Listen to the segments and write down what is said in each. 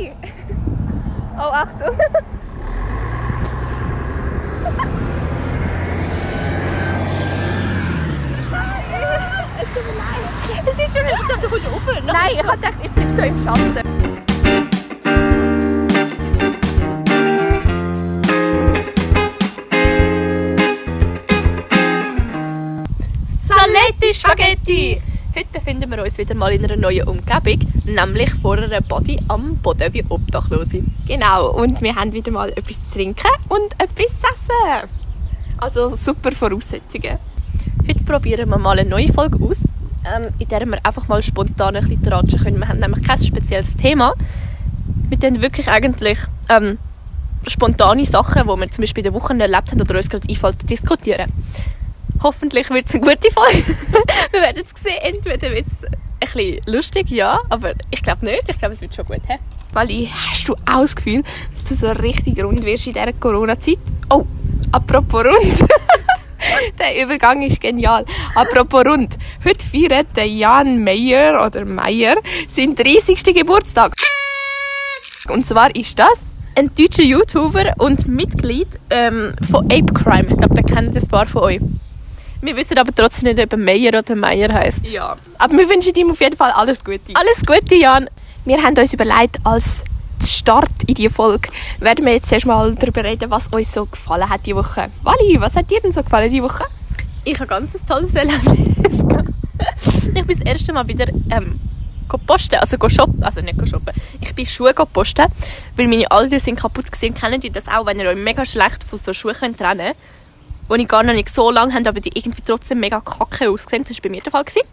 Oh, Achtung! Es tut mir leid. Es ist schon nicht, ich dachte, du kommst rauf. Nein, ich habe gedacht, ich bleibe so im Schatten. Saletti Spaghetti! Heute befinden wir uns wieder mal in einer neuen Umgebung, nämlich vor einer Body am Boden wie Obdachlose. Genau, und wir haben wieder mal etwas zu trinken und etwas zu essen. Also super Voraussetzungen. Heute probieren wir mal eine neue Folge aus, ähm, in der wir einfach mal spontan ein bisschen tratschen können. Wir haben nämlich kein spezielles Thema. Wir tun wirklich eigentlich ähm, spontane Sachen, die wir zum Beispiel in der Woche erlebt haben oder uns gerade einfällt, diskutieren. Hoffentlich wird es eine gute Folge. wir werden es sehen. Entweder wird es ein bisschen lustig, ja, aber ich glaube nicht. Ich glaube, es wird schon gut. He? Wally, hast du auch das Gefühl, dass du so richtig rund wirst in dieser Corona-Zeit? Oh, apropos rund. der Übergang ist genial. Apropos rund. Heute feiert der Jan Meyer oder Meyer seinen 30. Geburtstag. Und zwar ist das Ein deutscher YouTuber und Mitglied ähm, von Ape Crime. Ich glaube, den kennen das paar von euch. Wir wissen aber trotzdem nicht, ob er Meyer oder Meyer heißt. Ja. Aber wir wünschen ihm auf jeden Fall alles Gute. Alles Gute, Jan. Wir haben uns überlegt, als Start in diese Folge werden wir jetzt erstmal darüber reden, was uns so gefallen hat diese Woche. Wally, was hat dir denn so gefallen diese Woche? Ich habe ganz ein tolles Erlebnis. Ich bin das erste Mal wieder ähm, posten, also shoppen, also nicht shoppen. Ich bin Schuhe posten, weil meine alten sind kaputt gesehen. Kennen die das auch, wenn ihr euch mega schlecht von so Schuhen könnt trennen könnt, die ich gar noch nicht so lange haben, aber die irgendwie trotzdem mega kacke aussehen. Das war bei mir der Fall. Gewesen.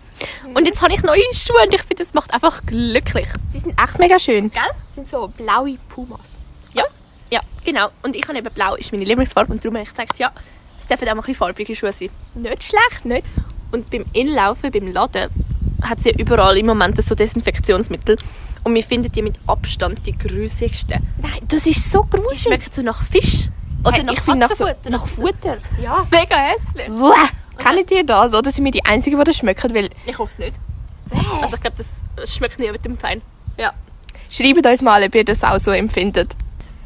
Und jetzt habe ich neue Schuhe und ich finde, das macht einfach glücklich. Die sind echt mega schön. Gell? Das sind so blaue Pumas. Ja, ja, genau. Und ich habe eben blau, ist meine Lieblingsfarbe und darum habe ich gedacht, ja, es dürfen auch mal ein bisschen farbige Schuhe sein. Nicht schlecht, nicht? Und beim Inlaufen, beim Laden, hat sie ja überall im Moment so Desinfektionsmittel. Und wir finden die mit Abstand die grusigsten. Nein, das ist so Die gruselig. schmecken so nach Fisch. Oder Hey, nach ich finde nach, so, nach Futter. Ja, mega hässlich. Kennt ihr das? Oder sind wir die Einzigen, die das schmecken? Weil, Ich hoffe es nicht. Also ich glaube, das, das schmeckt nie mit dem Fein. ja. Schreibt uns mal, ob ihr das auch so empfindet.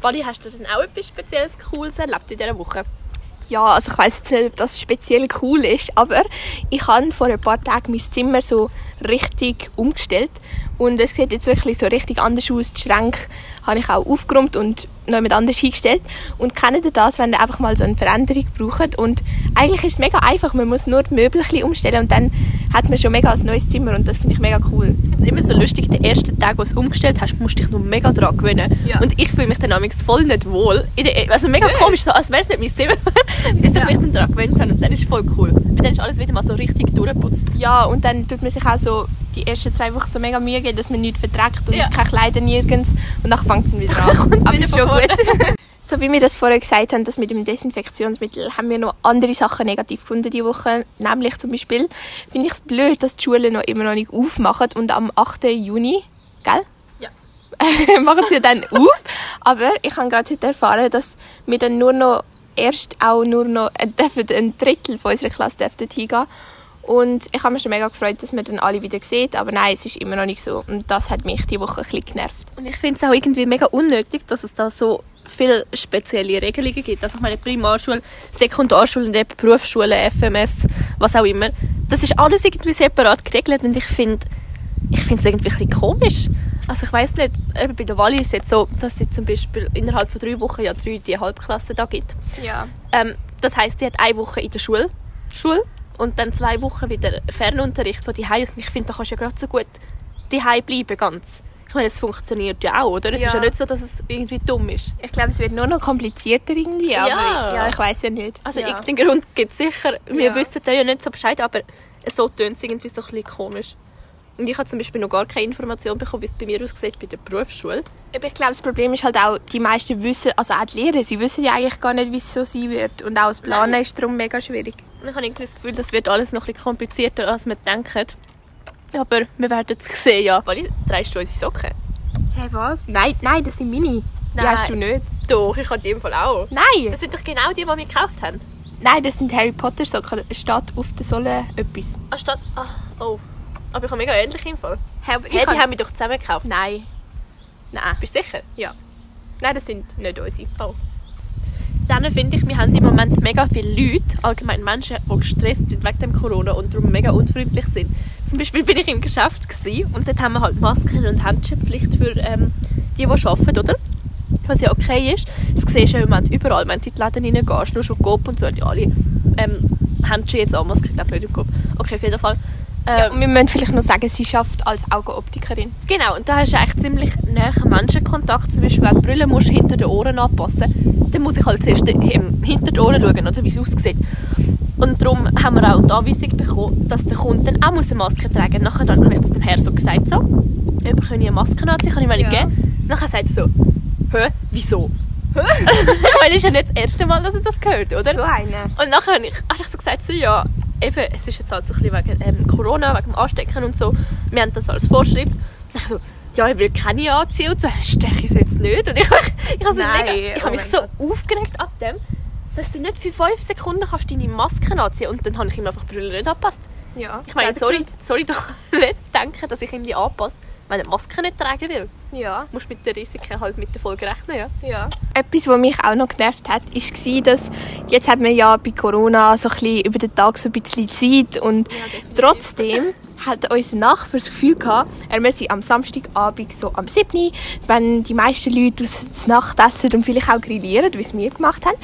Wally, hast du denn auch etwas Spezielles, Cooles erlebt in dieser Woche? Ja, also ich weiß nicht, ob das speziell cool ist, aber ich habe vor ein paar Tagen mein Zimmer so richtig umgestellt und es sieht jetzt wirklich so richtig anders aus. Die Schränke habe ich auch aufgeräumt und noch mit anders hingestellt. Und kennt ihr das, wenn ihr einfach mal so eine Veränderung braucht? Und eigentlich ist es mega einfach, man muss nur die Möbel ein bisschen umstellen und dann hat man schon mega ein neues Zimmer und das finde ich mega cool. Es ist immer so lustig, den ersten Tag, wo du es umgestellt hast, musst du dich noch mega dran gewöhnen. Ja. Und ich fühle mich dann amigs voll nicht wohl. Der, also mega komisch, so, als wäre es nicht mein Zimmer, bis ich mich dann daran gewöhnt habe. Und dann ist es voll cool. Weil dann ist alles wieder mal so richtig durchgeputzt. Ja, und dann tut man sich auch so die ersten zwei Wochen so mega Mühe geben, dass man nichts verträgt und Ja. keine Kleider nirgends. Und dann fängt es wieder an. Aber wieder schon gut. so wie wir das vorher gesagt haben, das mit dem Desinfektionsmittel, haben wir noch andere Sachen negativ gefunden diese Woche. Nämlich zum Beispiel finde ich es blöd, dass die Schulen noch immer noch nicht aufmachen und am 8. Juni, gell? Ja. machen sie dann auf. Aber ich habe gerade heute erfahren, dass wir dann nur noch erst auch nur noch äh, dürfen ein Drittel von unserer Klasse dürften hingehen. Und ich habe mich schon mega gefreut, dass man dann alle wieder sieht, aber nein, es ist immer noch nicht so. Und das hat mich die Woche ein bisschen genervt. Und ich finde es auch irgendwie mega unnötig, dass es da so viele spezielle Regelungen gibt. Also ich meine Primarschule, Sekundarschule und eben Berufsschule, FMS, was auch immer. Das ist alles irgendwie separat geregelt und ich finde ich finde es irgendwie ein bisschen komisch. Also ich weiß nicht, eben bei der Wally ist es jetzt so, dass sie zum Beispiel innerhalb von drei Wochen ja drei die Halbklasse da gibt. Ja. Ähm, das heißt, sie hat eine Woche in der Schule, Schule und dann zwei Wochen wieder Fernunterricht von die ist. Und ich finde, da kannst du ja gerade so gut die bleiben ganz. Ich meine, es funktioniert ja auch, oder? Es Ja. ist ja nicht so, dass es irgendwie dumm ist. Ich glaube, es wird nur noch komplizierter irgendwie, aber Ja. ja, ich weiß ja nicht. Also ja. irgendeinen Grund gibt es sicher. Wir Ja. wissen da ja nicht so Bescheid, aber so tönt es irgendwie so ein bisschen komisch. Und ich habe zum Beispiel noch gar keine Information bekommen, wie es bei mir aussieht bei der Berufsschule. Ich glaube, das Problem ist halt auch, die meisten wissen, also auch die Lehrer, sie wissen ja eigentlich gar nicht, wie es so sein wird. Und auch das Planen Nein. ist darum mega schwierig. Ich habe irgendwie das Gefühl, das wird alles noch ein bisschen komplizierter, als wir denken. Aber wir werden es sehen, ja. Wally, trägst du unsere Socken? Hey, was? Nein, nein, das sind meine. Die Nein. hast du nicht. Doch, ich habe die im Fall auch. Nein! Das sind doch genau die, die wir gekauft haben. Nein, das sind Harry Potter Socken. Steht auf der Sohle etwas. Anstatt... Ah, oh. Aber ich habe mega ähnliche im Fall. Hey, aber Hey, die haben wir doch zusammen gekauft. Nein. Nein. Bist du sicher? Ja. Nein, das sind nicht unsere. Oh. Dann finde ich, wir haben im Moment mega viele Leute, allgemein Menschen, die gestresst sind wegen dem Corona und darum mega unfreundlich sind. Zum Beispiel bin ich im Geschäft gewesen, und dort haben wir halt Masken und Handschuhpflicht für ähm, die, die arbeiten, oder? Was ja okay ist. Das siehst du im Moment überall. Wenn du in die Läden reingehst, nur schon Coop und so, die alle ähm, Handschuhe jetzt an. Maske, ich glaube nicht im Coop. Okay, auf jeden Fall. Ja, Ähm, und wir müssen vielleicht noch sagen, sie schafft als Augenoptikerin. Genau, und da hast du eigentlich ziemlich nahen Menschenkontakt. Zum Beispiel, wenn du Brille musst, hinter den Ohren anpassen dann muss ich halt zuerst hinter den Ohren schauen, oder, wie es aussieht. Und darum haben wir auch die Anweisung bekommen, dass der Kunde dann auch eine Maske tragen muss. Nachher dann habe ich das dem Herrn so gesagt, so, «Jemand können eine Maske anziehen, kann ich mir nicht Ja. geben?» Nachher sagt er so, «Hä? Wieso?» ich meine, es ist ja nicht das erste Mal, dass er das gehört, oder? So eine. Und nachher habe ich, habe ich so gesagt, so, ja, eben, es ist jetzt halt so ein bisschen wegen ähm, Corona, wegen dem Anstecken und so. Wir haben das als Vorschrift. Ich so, ja, ich will keine anziehen und so, steche ich es jetzt nicht. Und ich, ich, habe so Nein, mega, ich oh habe mich mein so aufgeregt ab dem, dass du nicht für fünf Sekunden kannst deine Maske anziehen Und dann habe ich ihm einfach die Brille nicht angepasst. Ja. Ich meine, sorry, sorry doch nicht denken, dass ich ihm die anpasse, wenn er die Maske nicht tragen will. Ja. Du musst mit den Risiken halt mit der Folge rechnen, ja. Ja. Etwas, was mich auch noch genervt hat, war, dass jetzt hat man ja bei Corona so ein bisschen über den Tag so ein bisschen Zeit und definitiv. trotzdem hat unser Nachbar das Gefühl gehabt, er müsse am Samstagabend so am 7. Uhr, wenn die meisten Leute aus der Nacht essen und vielleicht auch grillieren, wie es wir gemacht haben,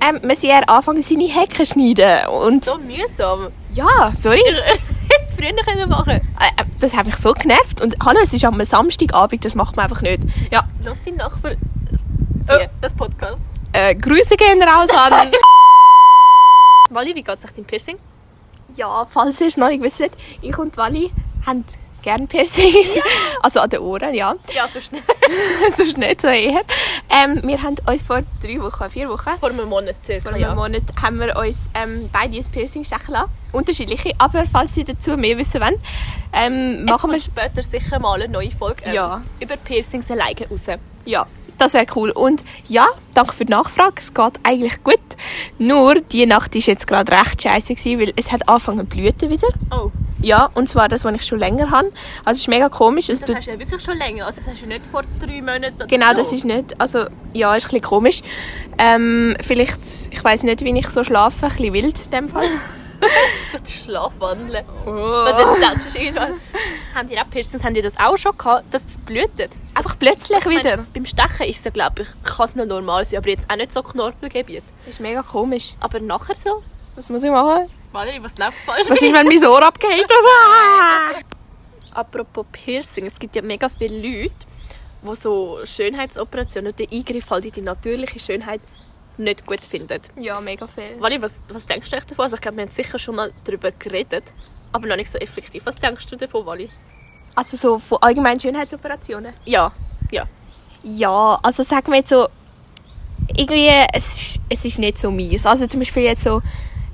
ähm, müsse er anfangen, seine Hecken zu schneiden. Und So mühsam. ja, sorry, früher können machen. äh, äh, das hat mich so genervt. Und hallo, es ist am Samstagabend, das macht man einfach nicht. Ja, Lass deinen Nachbar ziehen, das Podcast. äh, Grüße gehen raus an... Wally, wie geht es dein Piercing? Ja, falls ihr es noch nicht wisst, ich und Wally haben gerne Piercings. Also an den Ohren, ja. Ja, so schnell. Sonst nicht so eher. Ähm, wir haben uns vor drei Wochen, vier Wochen, Vor einem Monat circa, vor einem ja. Monat, haben wir uns ähm, beide ein Piercing stechen lassen. Unterschiedliche, aber falls ihr dazu mehr wissen wollt, ähm, machen wir... später sicher mal eine neue Folge ähm, Ja. über Piercings alleine raus. Ja, das wäre cool. Und ja, danke für die Nachfrage. Es geht eigentlich gut. Nur, die Nacht war jetzt gerade recht scheiße, gewesen, weil es hat angefangen zu blüten wieder. Oh, Ja, und zwar das, was ich schon länger habe. Also es ist mega komisch. Es das hast du ja wirklich schon länger. Also das hast du nicht vor drei Monaten Genau, so. das ist nicht. Also, ja, ist ein bisschen komisch. Ähm, vielleicht, ich weiß nicht, wie ich so schlafe. Ein bisschen wild in dem Fall. Das Schlafwandeln. Oh. Und dann tätschst du irgendwann. Haben die auch Piercings, haben die das auch schon gehabt, dass es blutet? Einfach plötzlich Ich meine, wieder. beim Stechen ist es glaube ich, kann es noch normal sein, aber jetzt auch nicht so Knorpelgebiet. Das ist mega komisch. Aber nachher so? Was muss ich machen? Valerie, was läuft falsch? Was ist, wenn mein Ohr abgeht? Also? Apropos Piercing, es gibt ja mega viele Leute, die so Schönheitsoperationen, den Eingriff halt in die natürliche Schönheit nicht gut finden. Ja, mega viel. Wally, was, was denkst du davon? Also ich glaube, wir haben sicher schon mal darüber geredet, aber noch nicht so effektiv. Was denkst du davon, Wally? Also so von allgemeinen Schönheitsoperationen? Ja, ja. Ja, also sagen wir jetzt so, irgendwie, es ist, es ist nicht so mies. Also zum Beispiel jetzt so,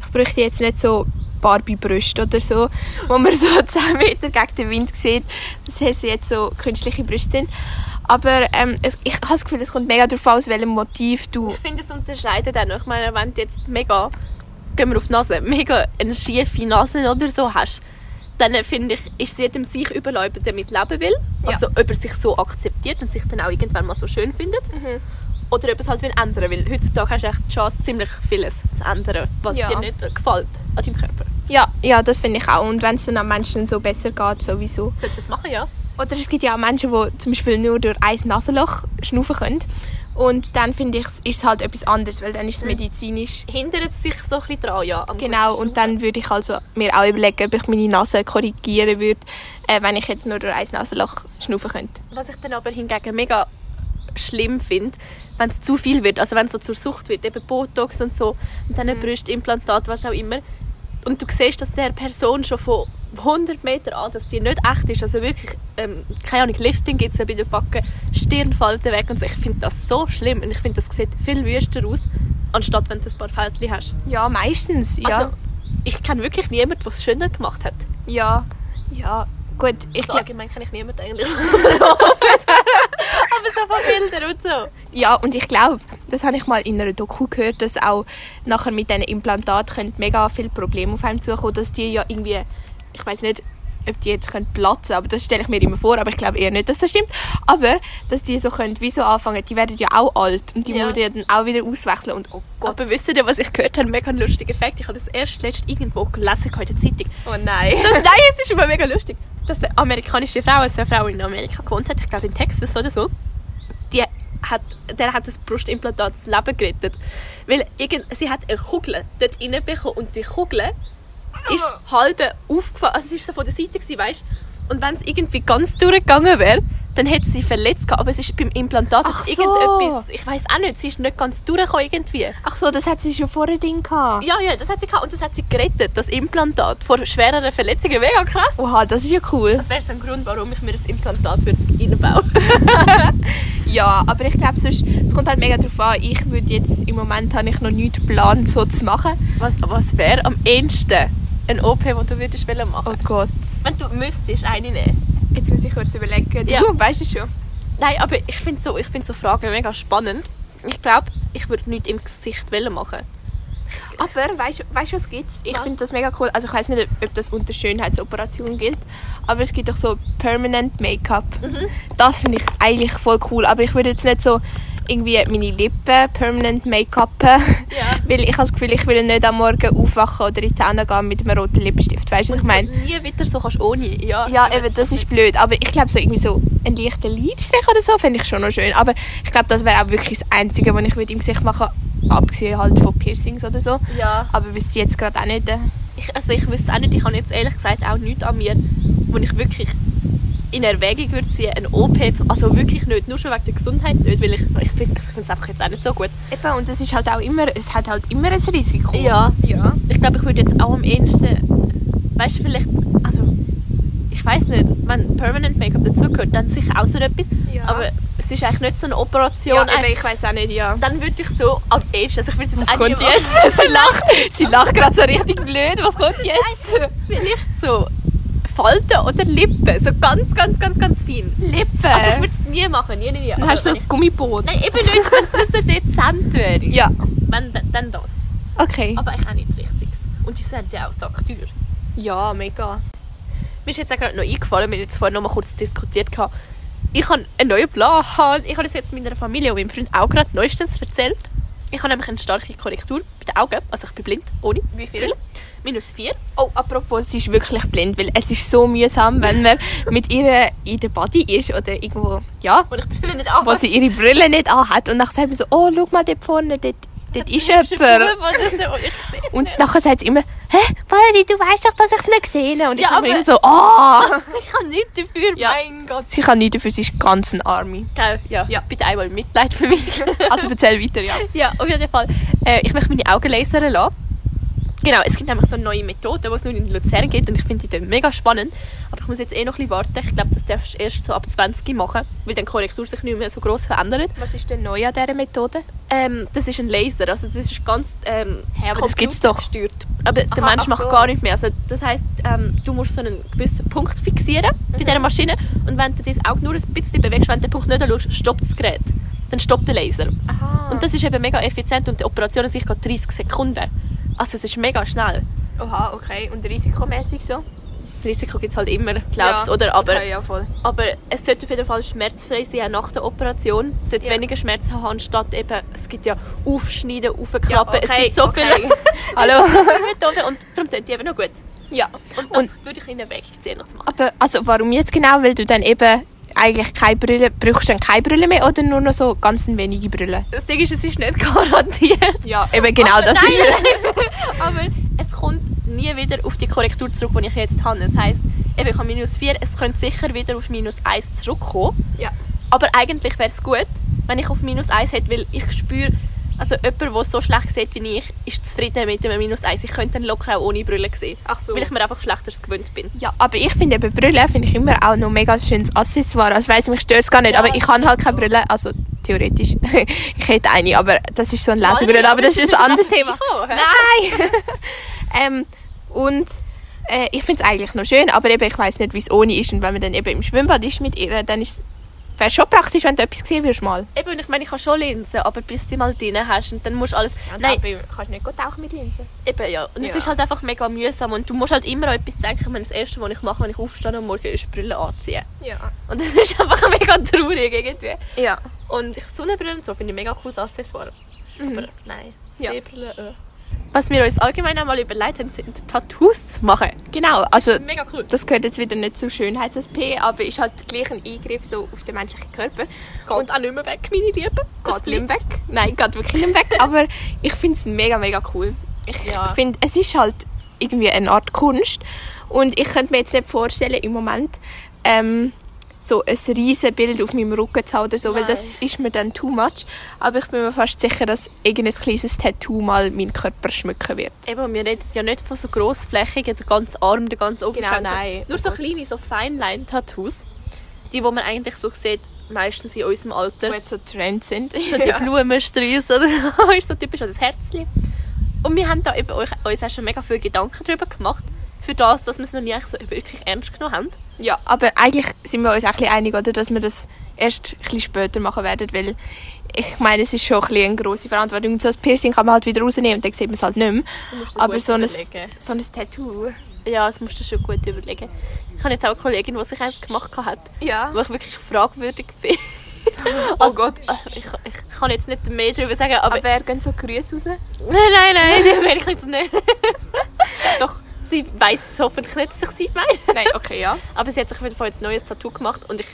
ich bräuchte jetzt nicht so Barbie-Brüste oder so, wo man so 10 Meter gegen den Wind sieht, dass es jetzt so künstliche Brüste sind. Aber ähm, es, ich habe das Gefühl, es kommt mega darauf an, aus welchem Motiv du... Ich finde, es unterscheidet auch noch. Ich meine, wenn du jetzt mega, gehen wir auf die Nase, mega eine schiefe Nase oder so hast, dann finde ich, ist es jedem sich überlassen, ob er damit leben will. Ja. Also ob er sich so akzeptiert und sich dann auch irgendwann mal so schön findet. Mhm. Oder ob er es halt will ändern will. Heutzutage hast du echt die Chance, ziemlich vieles zu ändern, was Ja. dir nicht gefällt an deinem Körper. Ja, ja, das finde ich auch. Und wenn es dann an Menschen so besser geht, sowieso. Sollte das machen, ja. Oder es gibt ja auch Menschen, die zum Beispiel nur durch ein Nasenloch schnaufen können. Und dann finde ich, ist es halt etwas anderes, weil dann ist es medizinisch. Hindert es sich so ein bisschen dran, ja. Genau, und dann würde ich also mir auch überlegen, ob ich meine Nase korrigieren würde, äh, wenn ich jetzt nur durch ein Nasenloch schnaufen könnte. Was ich dann aber hingegen mega schlimm finde, wenn es zu viel wird, also wenn es so zur Sucht wird, eben Botox und so, und dann ein Brustimplantat, was auch immer, und du siehst, dass der Person schon von 100 Meter an, dass die nicht echt ist, also wirklich, ähm, keine Ahnung, Lifting gibt es ja bei den Backen, Stirnfalten weg und so, ich finde das so schlimm und ich finde, das sieht viel wüster aus, anstatt wenn du ein paar Fältchen hast. Ja, meistens, ja. Also, ich kenne wirklich niemanden, der es schöner gemacht hat. ja, ja, gut, ich Also allgemein kenne ich niemanden eigentlich. aber so von Bildern und so. ja, und ich glaube, das habe ich mal in einer Doku gehört, dass auch nachher mit diesen Implantaten mega viele Probleme auf einem zukommen, dass die ja irgendwie, ich weiß nicht, ob die jetzt können platzen aber das stelle ich mir immer vor, aber ich glaube eher nicht, dass das stimmt. Aber, dass die so können, wie so anfangen, die werden ja auch alt und die Ja. muss ja dann auch wieder auswechseln und oh Gott. Aber wisst ihr, was ich gehört habe? Mega lustiger Effekt. Ich habe das erst letzt irgendwo gelesen in der Zeitung. Oh nein. Das, nein, es ist aber mega lustig. Dass eine amerikanische Frau, also eine Frau in Amerika gewohnt hat, ich glaube in Texas oder so, die hat, der hat das Brustimplantat das Leben gerettet. Weil irgend, sie hat eine Kugel dort reinbekommen und die Kugel ist halb aufgefallen. Also es war so von der Seite, gewesen, weißt Und wenn es irgendwie ganz durchgegangen wäre, dann hätte sie verletzt gehabt. Aber es ist beim Implantat Ach so. irgendetwas, ich weiß auch nicht, sie ist nicht ganz durchgekommen irgendwie. Ach so, das hat sie schon vor dem Ding gehabt. Ja, ja, das hat sie gehabt und das hat sie gerettet, das Implantat, vor schwereren Verletzungen. Mega krass. Oha, das ist ja cool. Das wäre so ein Grund, warum ich mir das Implantat würde reinbauen Ja, aber ich glaube, es kommt halt mega drauf an. Ich würde jetzt, im Moment habe ich noch nichts geplant, so zu machen. Was, was wäre am ehesten ein OP, den du würdest machen Oh Gott. Wenn du müsstest eine nehmen. Jetzt muss ich kurz überlegen. Du Ja. weißt es schon. Nein, aber ich finde so, ich find so Fragen mega spannend. Ich glaube, ich würde nichts im Gesicht wollen machen. Aber weißt du, weißt, was gibt's? Ich Was? finde das mega cool. Also ich weiß nicht, ob das unter Schönheitsoperation gilt, aber es gibt doch so Permanent Make-up. Mhm. Das finde ich eigentlich voll cool. Aber ich würde jetzt nicht so irgendwie meine Lippen permanent Make-upen, weil ich habe das Gefühl, ich will nicht am Morgen aufwachen oder in die Zähne gehen mit einem roten Lippenstift. Weißt du, was ich meine? Nie wieder so kannst ohne. Ja, Ja, eben, das ist blöd. Aber ich glaube, so irgendwie so ein leichter Lidstrich oder so fände ich schon noch schön. Aber ich glaube, das wäre auch wirklich das Einzige, was ich würde im Gesicht machen abgesehen halt von Piercings oder so. Ja, Aber wüsste ich jetzt gerade auch nicht. äh, ich, also ich wüsste auch nicht, ich habe jetzt ehrlich gesagt auch nichts an mir, wo ich wirklich in Erwägung würde ziehen, ein OP zu, also wirklich nicht, nur schon wegen der Gesundheit nicht, weil ich, ich finde es einfach jetzt auch nicht so gut. Eben, und es ist halt auch immer, es hat halt immer ein Risiko. Ja. Ja. Ich glaube, ich würde jetzt auch am ehesten, weißt du, vielleicht, also ich weiß nicht, wenn Permanent Make-up dazugehört, dann sicher auch so etwas, Ja. aber es ist eigentlich nicht so eine Operation. Ja, eben, ich weiß auch nicht, ja. dann würde ich so am ehesten, also ich würde jetzt Was kommt jetzt? sie lacht, sie lacht gerade so richtig blöd. Was kommt jetzt? Vielleicht so Falten oder Lippen, so ganz, ganz, ganz, ganz fein. Lippen. Also ich würde es nie machen, nie, nie, nie. Dann Aber hast du wenn das Gummiboot. ich, Nein, eben nicht, wenn es so dezent wäre. Ja. Wenn, dann das. Okay. Aber eigentlich auch nicht richtig. Und die sind ja auch sackteuer. Ja, mega. Mir ist jetzt auch gerade noch eingefallen, wir haben jetzt vorhin noch mal kurz diskutiert. Ich habe einen neuen Plan. Ich habe das jetzt meiner Familie und meinem Freund auch gerade neuestens erzählt. Ich habe nämlich eine starke Korrektur bei den Augen. Also ich bin blind, ohne. Wie viel? Brille. Minus 4. Oh, apropos, sie ist wirklich blind, weil es ist so mühsam, wenn man mit ihr in der Body ist oder irgendwo, ja, Und ich Brille nicht wo sie ihre Brille nicht anhat und nachher sagt man so, oh, schau mal dort vorne, dort, dort ist jemand. Ich sehe es Und nachher sagt sie immer, hä, Valerie, du weißt doch, dass ich es nicht gesehen habe. Und ich Ja, aber- immer so, ah! Ich kann nichts dafür, Ja. mein Gott. sie kann nichts dafür, sie ist ganz ein Arme. Gell, ja. Ja. Bitte einmal Mitleid für mich. Also erzähl weiter, ja. ja, auf jeden Fall. Äh, ich möchte meine Augen lasern lassen. Genau, es gibt nämlich so eine neue Methode, die es nur in Luzern gibt und ich finde die dann mega spannend. Aber ich muss jetzt eh noch ein bisschen warten. Ich glaube, das darfst du erst so ab 20 machen, weil dann die Korrektur sich nicht mehr so gross verändert. Was ist denn neu an dieser Methode? Ähm, das ist ein Laser, also das ist ganz ähm, Hä, aber das gibt's doch. computergesteuert. Aber der Aha, Mensch ach macht so. gar nicht mehr. Also das heißt, ähm, du musst so einen gewissen Punkt fixieren Mhm. bei dieser Maschine und wenn du das Auge nur ein bisschen bewegst, wenn du den Punkt nicht anschaust, stoppt das Gerät. Dann stoppt der Laser. Aha. Und das ist eben mega effizient und die Operation an sich geht 30 Sekunden. Also es ist mega schnell. Oha, okay. Und risikomäßig so? Risiko gibt es halt immer, glaubst du, oder? Aber, Okay, ja, voll. aber es sollte auf jeden Fall schmerzfrei sein, nach der Operation. Es sollte Ja. weniger Schmerz haben, anstatt eben, es gibt ja Aufschneiden, Ja, Aufklappen, es gibt so okay. viele Hallo? Methoden und darum sind die eben noch gut. Ja. Und das Und- würde ich in Erwägung ziehen, noch zu machen. Aber also warum jetzt genau? Weil du dann eben eigentlich keine Brille, brauchst du dann keine Brille mehr oder nur noch so ganz wenige Brillen? Das Ding ist, es ist nicht garantiert. Ja, eben genau aber das nein, ist aber es kommt nie wieder auf die Korrektur zurück, die ich jetzt habe. Das heisst, eben, ich habe minus 4, es könnte sicher wieder auf minus 1 zurückkommen. Ja. Aber eigentlich wäre es gut, wenn ich auf minus 1 hätte, weil ich spüre, also jemand, der so schlecht sieht wie ich, ist zufrieden mit dem minus 1. Ich könnte dann locker auch ohne Brille sehen. Ach so. Weil ich mir einfach schlechteres gewöhnt bin. Ja, aber ich finde eben Brille finde ich immer auch noch ein mega schönes Accessoire. Also weiss, mich stört es gar nicht, Ja. aber ich habe halt keine Brille, also theoretisch. ich hätte eine, aber das ist so eine Lesebrille, aber das ist ein anderes Thema. Nein! ähm, und äh, ich finde es eigentlich noch schön, aber eben, ich weiß nicht, wie es ohne ist. Und wenn man dann eben im Schwimmbad ist mit ihr, dann ist wäre schon praktisch, wenn du etwas gesehen würdest mal. Eben, ich meine, ich habe schon Linsen, aber bis du die mal drin hast und dann musst du alles... Nein, kannst du nicht gut tauchen mit Linsen. Eben, ja. Und es Ja. ist halt einfach mega mühsam und du musst halt immer an etwas denken. Ich meine, das Erste, was ich mache, wenn ich aufstehe am Morgen, ist Brille anziehen. Ja. Und das ist einfach mega traurig irgendwie. Ja. Und ich Sonnenbrille und so finde ich mega cooles Accessoire. Aber nein, Ja. Sehbrille, äh. Was wir uns allgemein einmal überlegt haben, sind Tattoos zu machen. Genau, also Mega cool. das gehört jetzt wieder nicht zur Schönheits-SP, aber ist halt gleich ein Eingriff so auf den menschlichen Körper. Geht auch nicht mehr weg, meine Lieben. Das Geht nicht mehr weg. Nein, geht wirklich nicht mehr weg. aber ich finde es mega, mega cool. Ich Ja. finde, es ist halt irgendwie eine Art Kunst. Und ich könnte mir jetzt nicht vorstellen, im Moment ähm, so ein riesen Bild auf meinem Rücken zu haben oder so, weil Nein. das ist mir dann too much. Aber ich bin mir fast sicher, dass irgendein kleines Tattoo mal meinen Körper schmücken wird. Eben, wir reden ja nicht von so grossflächigen, der ganze Arm, der ganze Oberschenkel. Genau, nein. Nur so Oh kleine, so Feinline-Tattoos. Die, wo man eigentlich so sieht, meistens in unserem Alter. Die jetzt so Trend sind. So die Blumensträuße oder so, ist so typisch als Herzchen. Und wir haben da eben euch, uns auch schon mega viele Gedanken darüber gemacht, für das, dass wir es noch nie so wirklich ernst genommen haben. Ja, aber eigentlich sind wir uns auch ein bisschen einig, oder, dass wir das erst ein bisschen später machen werden, weil ich meine, es ist schon ein bisschen eine grosse Verantwortung. Und so ein Piercing kann man halt wieder rausnehmen und dann sieht man es halt nicht mehr. Aber so ein, so ein Tattoo. Ja, das musst du schon gut überlegen. Ich habe jetzt auch eine Kollegin, die sich eins gemacht hat, Ja. wo ich wirklich fragwürdig finde. Oh Gott. Also, ich, ich kann jetzt nicht mehr darüber sagen, aber... Aber wer gehen so Grüße raus? nein, nein, nein, die will ich jetzt nicht. Doch. Sie weiss es hoffentlich nicht, dass ich sie meine. Nein, okay, ja. Aber sie hat sich auf jeden Fall jetzt ein neues Tattoo gemacht und ich,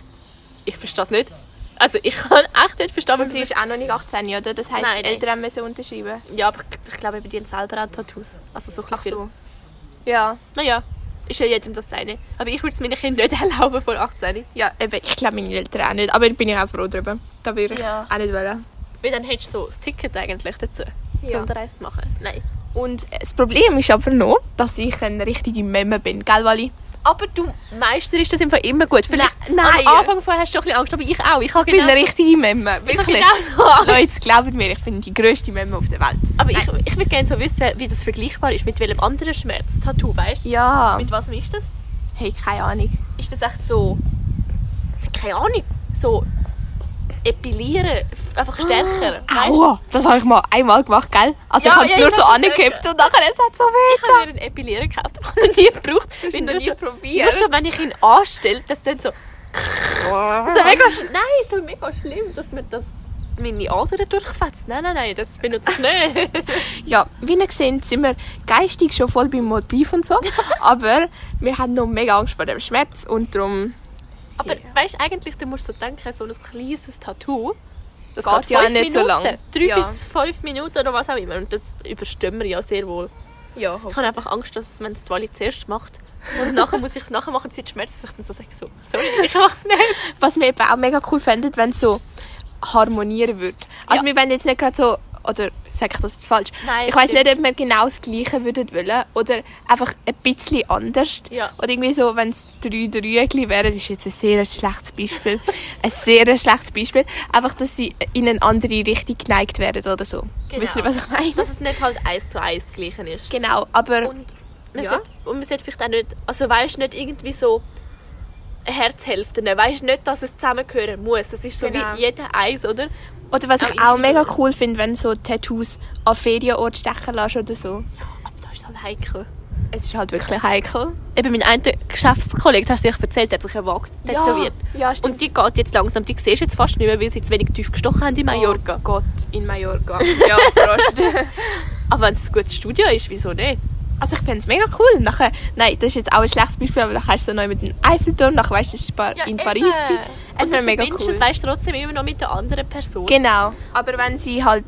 ich verstehe es nicht. Also ich kann echt nicht verstehen, Und sie ist auch noch nicht 18, oder? Das heisst, Nein, die nein. Eltern müssen unterschreiben. Ja, aber ich, ich glaube, die haben selber auch Tattoos. Also so Ach so. Ja. Naja, ist ja jedem das seine. Aber ich würde es meinen Kindern nicht erlauben vor 18. Ja, eben, ich glaube meine Eltern auch nicht. Aber da bin ich auch froh drüber. Da würde ich Ja. auch nicht wollen. Weil dann hättest du so das Ticket eigentlich dazu, Ja. um die Reise zu machen. Nein. Und das Problem ist aber noch, dass ich eine richtige Memme bin. Gell, Wally? Aber du meisterst das im Fall immer gut. Vielleicht Nein. am Anfang vorher hast du ein bisschen Angst, aber ich auch. Ich, Ich bin genau, eine richtige Memme. Wirklich. genau so. Leute, glaubt mir, ich bin die grösste Memme auf der Welt. Aber ich, ich würde gerne so wissen, wie das vergleichbar ist mit welchem anderen Schmerz. Tattoo, weißt du? Ja. Mit was ist das? Hey, keine Ahnung. Ist das echt so. Keine Ahnung. So. Epilieren. Einfach stärker. weißt du? Aua, das habe ich mal einmal gemacht, gell? Also Ja, ich habe es ja, nur ich so angekippt und nachher es hat so weh. Ich habe mir einen Epilierer gekauft, aber ich habe ihn nie gebraucht. Du Weil noch nie schon- probiert? Nur schon, wenn ich ihn anstelle, das tut so. so mega sch- nein, so mega schlimm, dass mir das meine Adern durchfetzt. Nein, nein, nein, das benutze ich nicht. Ja, wie ihr seht, sind wir geistig schon voll beim Motiv und so. aber wir haben noch mega Angst vor dem Schmerz und darum Aber weißt du, eigentlich, du musst so denken, so ein kleines Tattoo, das Geht geht ja nicht so Minuten. lang. Drei Ja. bis fünf Minuten oder was auch immer. Und das überstehen wir ja sehr wohl. ja, Ich habe einfach Angst, dass wenn es Wally zuerst macht und nachher muss ich es nachher machen, sieht Schmerz, dass ich dann so sage, so, sorry, ich mache es nicht. Was wir eben auch mega cool fänden, wenn es so harmonieren würde. Also wir wollen jetzt nicht gerade so, oder sage ich das jetzt falsch? Nein, ich weiß nicht, ob wir genau das Gleiche würden wollen oder einfach ein bisschen anders. Ja. Oder irgendwie so, wenn es drei Drüegli wären, das ist jetzt ein sehr schlechtes Beispiel. ein sehr schlechtes Beispiel. Einfach, dass sie in eine andere Richtung geneigt werden oder so. Genau. Wisst ihr, was ich meine? Dass es nicht halt eins zu eins gleichen ist. Genau, aber Und man, Ja. sollte, und man sollte vielleicht auch nicht, also weißt du, nicht irgendwie so eine Herzhälfte nehmen. Weißt du nicht, dass es zusammengehören muss. Es ist so Genau. wie jeder eins, oder? oder was Auch ich auch mega cool finde, wenn so Tattoos an Ferienort stechen lässt oder so. Aber da ist es halt heikel. Es ist halt wirklich heikel. Eben mein einer Geschäftskollege, das hast du dir erzählt, der hat sich einen Wagen tätowiert. Ja, stimmt. Und die geht jetzt langsam, die siehst du jetzt fast nicht mehr, weil sie zu wenig tief gestochen haben in Mallorca. Oh Gott, in Mallorca. Ja, Prost. Aber wenn es ein gutes Studio ist, wieso nicht? Also ich fände es mega cool. Nachher, nein, das ist jetzt auch ein schlechtes Beispiel, aber dann kannst du so neu mit dem Eiffelturm, nachher weißt du, das war in Paris. gewesen. Es Und wäre du mega cool. es weißt, trotzdem immer noch mit der anderen Person. Genau. Aber wenn sie halt,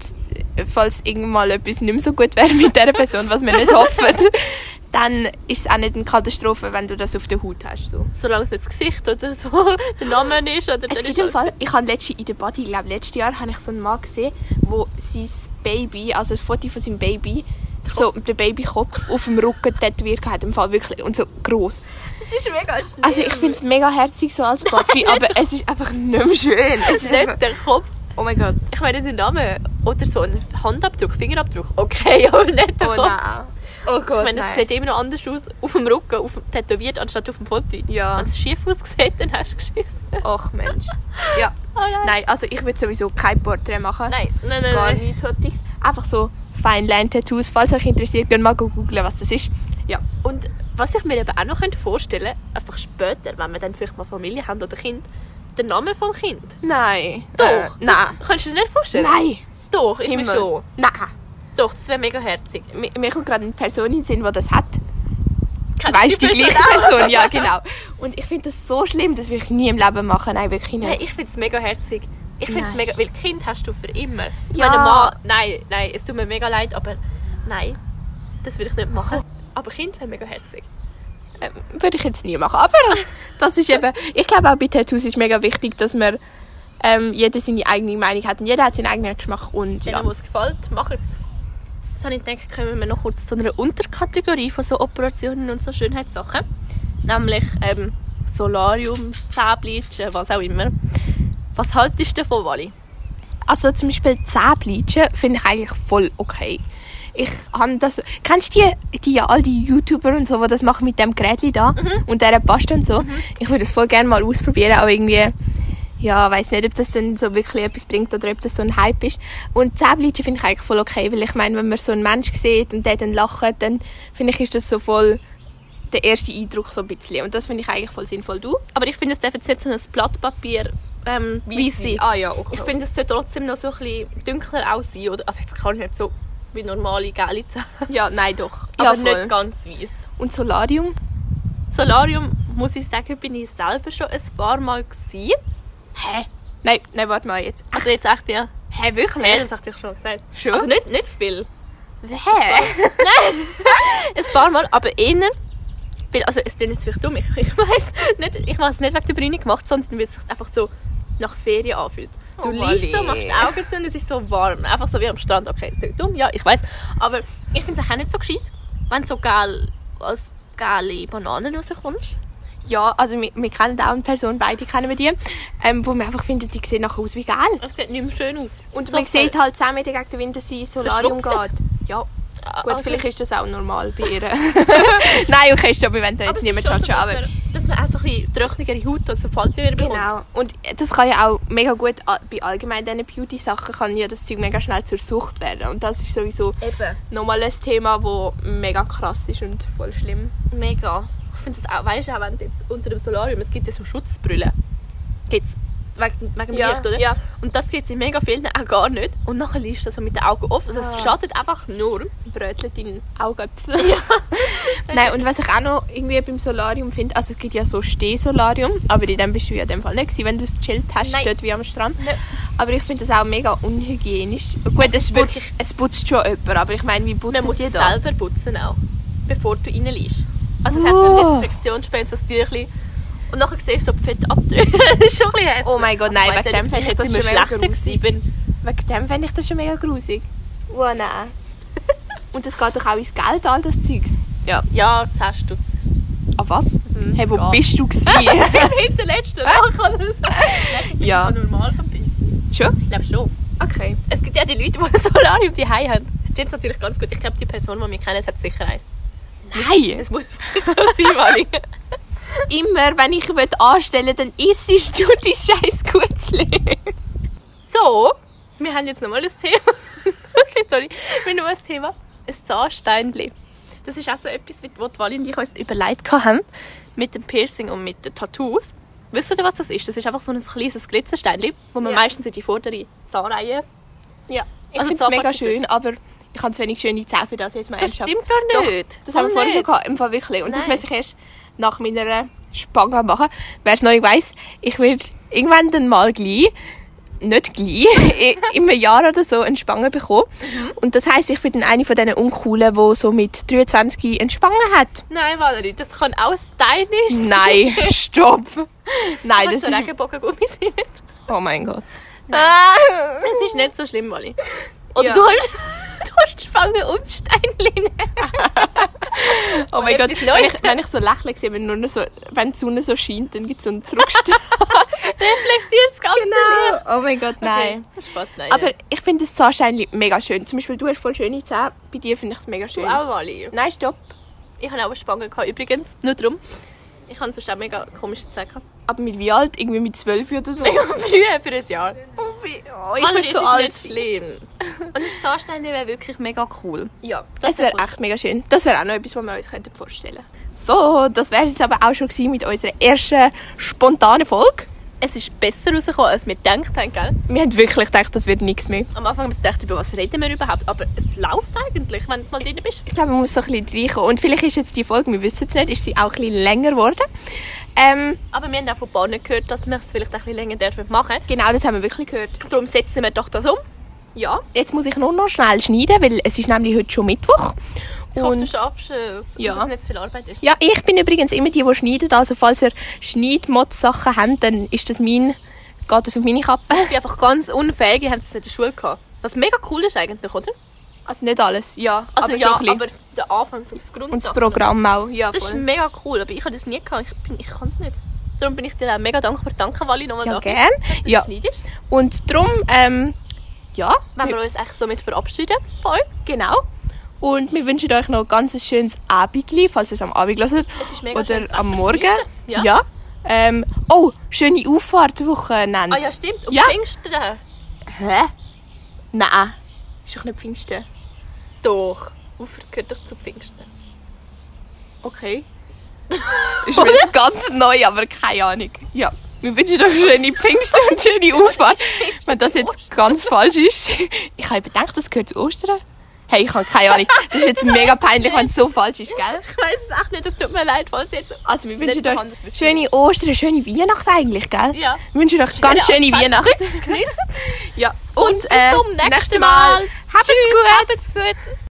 äh, falls irgendwann mal etwas nicht mehr so gut wäre mit dieser Person, was wir nicht hoffen, dann ist es auch nicht eine Katastrophe, wenn du das auf der Haut hast. So. Solange es nicht das Gesicht oder so der Name ist. Oder Es gibt ist im Fall, ich habe letztens in der Body, ich glaube letztes Jahr, habe ich so einen Mann gesehen, wo sein Baby, also ein Foto von seinem Baby, so den Babykopf auf dem Rücken tätowiert hat, im Fall wirklich, und so gross. Das ist mega schlimm. Also ich finde es mega herzig so als Papi, aber es ist einfach nicht mehr schön. Es ist nicht der Kopf. oh mein Gott. Ich meine den Namen oder so ein Handabdruck, Fingerabdruck. Okay, aber nicht der Oh Kopf. nein. Oh Ich Gott, meine, das nein. sieht immer noch anders aus auf dem Rücken, auf dem, tätowiert, anstatt auf dem Foto. Ja. Wenn es schief aussieht, dann hast du geschissen. Ach Mensch. Ja. Oh nein. Nein, also ich würde sowieso kein Porträt machen. Nein, nein, nein. Gar nichts. Einfach so Feinline-Tattoos. Falls euch interessiert, ihr mal googeln, was das ist. Ja. Und was ich mir eben auch noch vorstellen könnte, einfach später, wenn wir dann vielleicht mal Familie haben oder Kind, der Name vom Kind. Nein. Doch. Äh, nein. Kannst du dir das nicht vorstellen? Nein. Doch, ich bin Himmel. schon. Nein. Doch, das wäre mega herzig. Mir, mir kommt gerade eine Person in den Sinn, die das hat. Kennst Weißt du, die Person gleiche? Person? Ja, genau. Und ich finde das so schlimm, das will ich nie im Leben machen. Nein, wirklich nicht. Nein, ich finde es mega herzig. Ich finde es mega, weil Kind hast du für immer. Ich Ja. meine, Mann, nein, nein, es tut mir mega leid, aber nein, das würde ich nicht machen. Aber Kind wäre mega herzig. Ähm, würde ich jetzt nie machen. Aber das ist eben, ich glaube auch bei Tattoos ist mega wichtig, dass man ähm, jeder seine eigene Meinung hat und jeder hat seinen eigenen Geschmack und Denen, ja. wo es gefällt, macht es. Jetzt habe ich gedacht, kommen wir noch kurz zu einer Unterkategorie von so Operationen und so Schönheitssachen. Nämlich ähm, Solarium, Zähnbleachen, was auch immer. Was haltest du davon, Wally? Also zum Beispiel Zähnbleachen finde ich eigentlich voll okay. Ich habe das, kennst du die, die all die YouTuber und so, die das machen mit dem Gerät da und der Pasta und so? Ich würde das voll gerne mal ausprobieren, aber irgendwie, ja, weiß nicht, ob das dann so wirklich etwas bringt oder ob das so ein Hype ist. Und Zähnbleachen finde ich eigentlich voll okay, weil ich meine, wenn man so einen Mensch sieht und der dann lacht, dann finde ich, ist das so voll der erste Eindruck so ein bisschen. Und das finde ich eigentlich voll sinnvoll. Du? Aber ich finde, es darf jetzt nicht so ein Blatt Papier ähm, sein. Ah ja, okay. Ich finde, es sollte trotzdem noch so ein bisschen dunkler aussehen. Oder? Also jetzt kann ich nicht so wie normale gelbe Zähne, ja, nein, doch. aber ja, voll. nicht ganz weiß. Und Solarium? Solarium, muss ich sagen, bin ich selber schon ein paar Mal gewesen. Hä? Nein, nein, warte mal jetzt. Also jetzt echt ja. Hä, wirklich? Nein, das hatte ich schon gesagt. Schon? Also nicht, nicht viel. Hä? Ein paar Mal, aber eher. Weil, also es klingt jetzt vielleicht dumm, ich, ich weiß nicht, ich habe es nicht wegen der Brüne gemacht, sondern weil es einfach so nach Ferien anfühlt. Du Oh, liegst so, machst die Augen zu und es ist so warm. Einfach so wie am Strand. Okay, klingt dumm, ja, ich weiß. Aber ich finde es auch nicht so gescheit, wenn du so geil als geile Bananen rauskommst. Ja, also wir, wir kennen auch eine Person, beide kennen wir die, ähm, wo wir einfach finden, die sehen nachher aus wie geil. Es sieht nicht mehr schön aus. Und So man voll- sieht halt 10 Meter gegen den Wind, dass sie ins Solarium geht. Ja, gut, Also- vielleicht ist das auch normal bei ihr. Nein, okay, stopp, wir wollen da jetzt es niemand ist judgen, so, aber... dass, man, dass man auch so ein bisschen trockenere Haut und so Falten bekommt. Genau. Und das kann ja auch mega gut, bei allgemein diesen Beauty-Sachen kann ja das Zeug mega schnell zur Sucht werden. Und das ist sowieso Eben. nochmal ein Thema, das mega krass ist und voll schlimm. Mega. Ich finde es auch, weißt du, auch wenn du jetzt unter dem Solarium, es gibt ja so Schutzbrille. Gibt's wegen, wegen dem Ja, Licht, oder? ja. Und das gibt es in mega vielen auch gar nicht. Und nachher liest du so mit den Augen offen. Also es Ah. schadet einfach nur. brötelt in Augäpfel. Nein, und was ich auch noch irgendwie beim Solarium finde, also es gibt ja so Stehsolarium, aber in dem bist du ja in dem Fall nicht gewesen, wenn du es chillt hast, Nein. dort wie am Strand. Nein. Aber ich finde das auch mega unhygienisch. Gut, es, ist putzt, wirklich- es putzt schon jemand, aber ich meine, wie Man putzen muss die es das? selber putzen auch, bevor du reinliest. Also es hat so Oh. ein Desinfektionsspray, so ein Tüchlein. Und nachher siehst du so die Fettabdrücke. das ist schon ein bisschen hässlich. Oh mein Gott, Also nein, wegen dem fände ich jetzt das immer schon mega bin. Wegen dem fände ich das schon mega grusig. Oh nein. und das geht doch auch ins Geld, all das Zeugs. Ja. Ja, 10 Stutz. Ah was? Hm, hey, wo geht. bist du gewesen? Hinterletzte. Nachher. Ja. Ja. normal verpisst. schon? Ich glaube schon. Okay. Es gibt ja die Leute, die ein Solarium die haben. Das ist natürlich ganz gut. Ich glaube, die Person, die mich kennt, hat sicher eins. Nein! Es muss so sein, Wally. Immer, wenn ich will anstellen dann isst du die scheiß Gutzli. So, wir haben jetzt nochmal ein Thema. okay, sorry. Wir haben noch ein Thema. Ein Zahnsteinchen. Das ist auch so etwas, was Wally und ich uns überlegt haben. Mit dem Piercing und mit den Tattoos. Wisst ihr, was das ist? Das ist einfach so ein kleines Glitzersteinchen, wo man Ja. meistens in die vordere Zahnreihe... Ja, ich Also finde es mega schön, aber ich habe zu wenig schöne Zähne für das jetzt mal Das ernsthaft. stimmt gar Doch, nicht. Das haben wir Voll vorher schon gehabt, im Fall wirklich. Und das Nein. muss ich erst nach meiner Spange machen. Wer es noch nicht weiss, ich werde irgendwann dann mal gleich, nicht gleich, in einem Jahr oder so eine Spange bekommen. Mhm. Und das heisst, ich bin eine von diesen Uncoolen, die so mit 23 eine Spange hat. Nein, Valerie, das kann auch stylisch sein. Nein, stopp. Nein, das so ist... Regenbogengummi sind nicht. Oh mein Gott. Es ist nicht so schlimm, Wally. Oder Ja. du hast... Du hast Spange und Steinchen. Oh mein Gott, wenn ich, wenn ich so lächle, sehe, wenn, nur so, wenn die Sonne so scheint, dann gibt es so einen Zurückstrahl. reflektiert das ganze Leben. Oh mein Gott, nein. Okay. Spaß, nein. Aber nein. ich finde das Zahnstein mega schön. Zum Beispiel, du hast voll schöne Zähne. Bei dir finde ich es mega schön. du auch, Wally. Nein, stopp. Ich hatte auch eine Spange, gehabt, übrigens. Nur darum. Ich habe sonst auch mega komische Zähne gehabt. Aber mit wie alt? Irgendwie mit 12 oder so? Mega früh für ein Jahr. Wie- oh, ich Mann, bin das so ist alt. nicht schlimm. Und ein Zahnstein wäre wirklich mega cool. Ja, Das das wäre wär echt mega schön. Das wäre auch noch etwas, was wir uns vorstellen könnten. So, das wäre es jetzt aber auch schon mit unserer ersten spontanen Folge. Es ist besser rausgekommen, als wir gedacht haben, gell? Wir haben wirklich gedacht, das wird nichts mehr. Am Anfang haben wir gedacht, über was reden wir überhaupt? Aber es läuft eigentlich, wenn du mal drin bist. Ich glaube, man muss so ein bisschen reinkommen. Und vielleicht ist jetzt die Folge, wir wissen es nicht, ist sie auch ein bisschen länger geworden. Ähm, Aber wir haben auch von Bahnen gehört, dass wir es vielleicht ein bisschen länger dürfen machen genau, das haben wir wirklich gehört. Darum setzen wir doch das um. Ja, jetzt muss ich nur noch schnell schneiden, weil es ist nämlich heute schon Mittwoch. Ich hoffe, du schaffst es. Ja. Und dass nicht zu viel Arbeit ist. ja, ich bin übrigens immer die, die schneidet. Also falls ihr Schneidmod-Sachen habt, dann ist das mein, geht das auf meine Kappe. Ich bin einfach ganz unfähig. Wir haben es in der Schule gehabt. Was mega cool ist eigentlich, oder? Also nicht alles, ja. Also aber ja, schon ein bisschen. aber der Anfang, so das Grund. Und das Programm auch, ja. Das ist voll. mega cool, aber ich habe das nie gehabt. Ich, bin- ich kann es nicht. Darum bin ich dir auch mega dankbar. Danke, Wally, nochmal Ja, dafür, gern. dass du Ja. das schneidest. Und darum, ähm, ja, Wenn wir- wir uns echt somit verabschieden von euch. genau. Und wir wünschen euch noch ein ganz schönes Abendli, falls ihr es am Abend hört. Es ist mega Oder am. Morgen. Ja. Ja. Ähm, oh, schöne Auffahrtwochenende. Ah ja, stimmt. Um Ja. Pfingsten. Hä? Nein. Ist doch nicht Pfingsten. Doch. Ufer gehört doch zu Pfingsten. Okay. ist mir jetzt ganz neu, aber keine Ahnung. Ja. Wir wünschen euch schöne Pfingsten und schöne Auffahrt. Wenn das jetzt ganz falsch ist. Ich habe gedacht, das gehört zu Ostern. Hey, ich habe keine Ahnung. Das ist jetzt mega peinlich, wenn es so falsch ist, gell? Ich weiß es echt nicht, es tut mir leid, falls jetzt... Also wir wünschen euch das schöne Ostern, schöne Weihnachten eigentlich, gell? Ja. Wir wünschen euch ganz schöne Weihnachten. Genießt es. Ja. Und, Und, bis äh, zum nächsten Mal. Mal. Habt's gut. Habt's gut.